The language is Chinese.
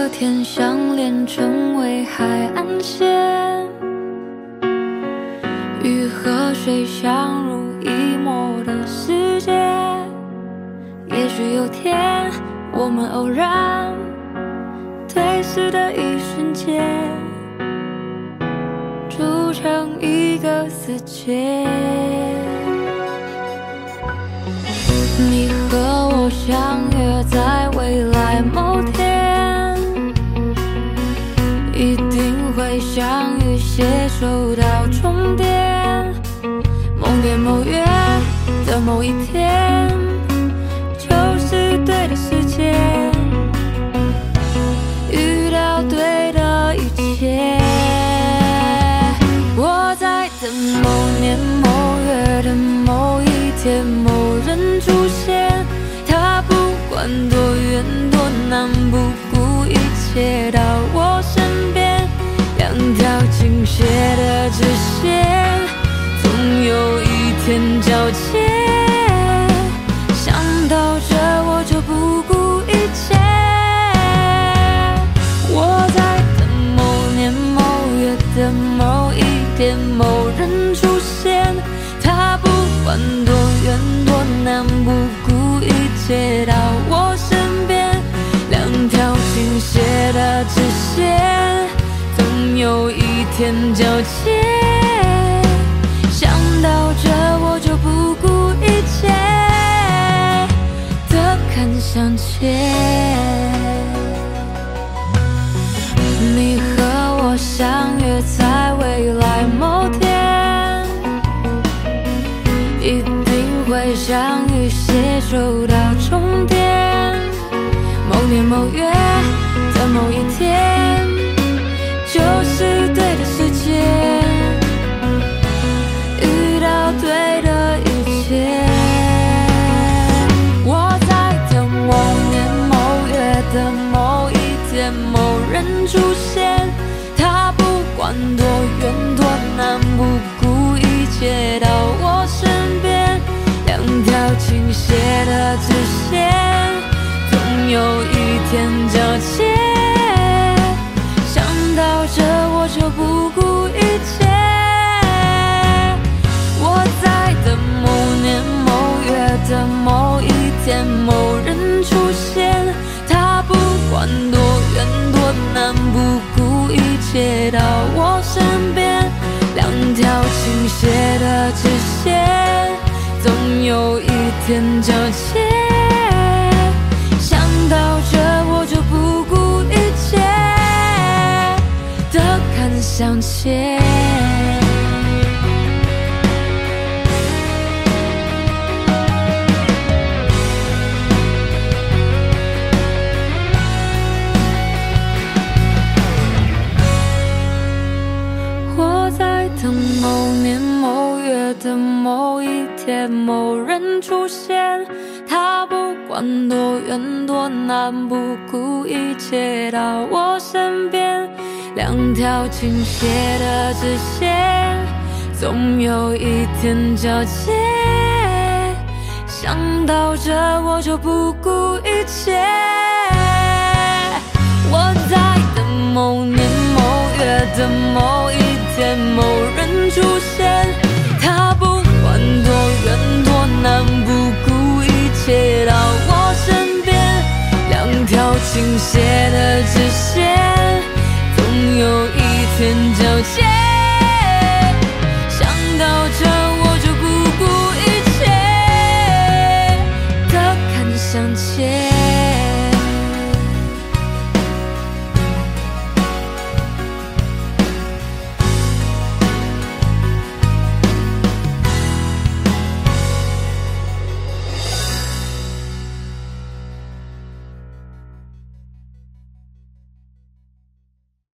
和天相连，成为海岸线，与河水相濡以沫的世界。也许有天，我们偶然对视的一瞬间，铸成一个世界。你和我相约在未年某月的某一天，就是对的时间，遇到对的一切。我在等某年某月的某一天，有一天交接。想到这，我就不顾一切。我在等某年某月的某一天，某人出现，他不管多远多难，不顾一切到我身边，两条倾斜的直线，总有一天交接。相见。你和我相约在未来某天，一定会相遇，携手到终点。某年某月的某一天，顾一切到我身边，两条倾斜的直线，总有一天交接。想到这，我就不顾一切。我在等某年某月的某一天，某人出现，他不管多远多难，不顾一切到我身边，直线，总有一天交接。想到这，我就不顾一切的看向前。的某一天，某人出现，他不管多远多难，不顾一切到我身边，两条倾斜的直线，总有一天交接。想到这，我就不顾一切。天交接。